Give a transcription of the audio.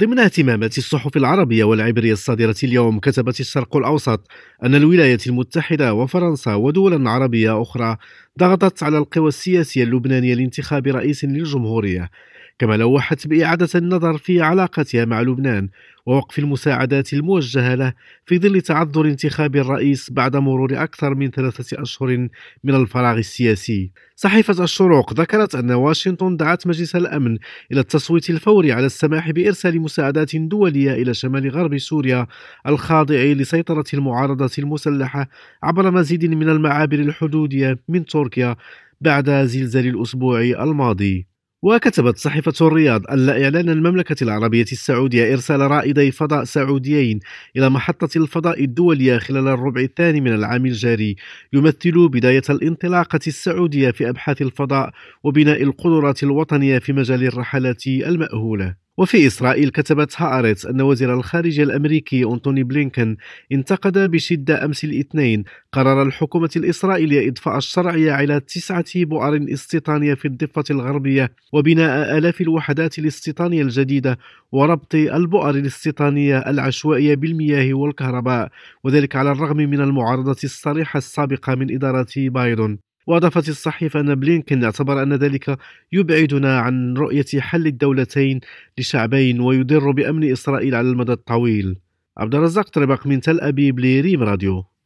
ضمن اهتمامات الصحف العربية والعبرية الصادرة اليوم كتبت الشرق الأوسط أن الولايات المتحدة وفرنسا ودولا عربية أخرى ضغطت على القوى السياسية اللبنانية لانتخاب رئيس للجمهورية كما لوحت بإعادة النظر في علاقتها مع لبنان ووقف المساعدات الموجهة له في ظل تعذر انتخاب الرئيس بعد مرور أكثر من ثلاثة أشهر من الفراغ السياسي. صحيفة الشروق ذكرت أن واشنطن دعت مجلس الأمن إلى التصويت الفوري على السماح بإرسال مساعدات دولية إلى شمال غرب سوريا الخاضع لسيطرة المعارضة المسلحة عبر مزيد من المعابر الحدودية من تركيا. بعد زلزال الأسبوع الماضي. وكتبت صحيفة الرياض أن إعلان المملكة العربية السعودية إرسال رائدي فضاء سعوديين إلى محطة الفضاء الدولية خلال الربع الثاني من العام الجاري يمثل بداية الانطلاقة السعودية في أبحاث الفضاء وبناء القدرات الوطنية في مجال الرحلات المأهولة. وفي إسرائيل كتبت هآرتس أن وزير الخارجية الأمريكي أنتوني بلينكن انتقد بشدة أمس الاثنين. قرار الحكومة الإسرائيلية إضفاء الشرعية على تسعة بؤر استيطانية في الضفة الغربية وبناء آلاف الوحدات الاستيطانية الجديدة وربط البؤر الاستيطانية العشوائية بالمياه والكهرباء وذلك على الرغم من المعارضة الصريحة السابقة من إدارة بايدن. وأضافت الصحيفة أن بلينكن اعتبر أن ذلك يبعدنا عن رؤية حل الدولتين لشعبين ويضر بأمن إسرائيل على المدى الطويل. عبد الرزاق طربق من تل أبيب لريم راديو.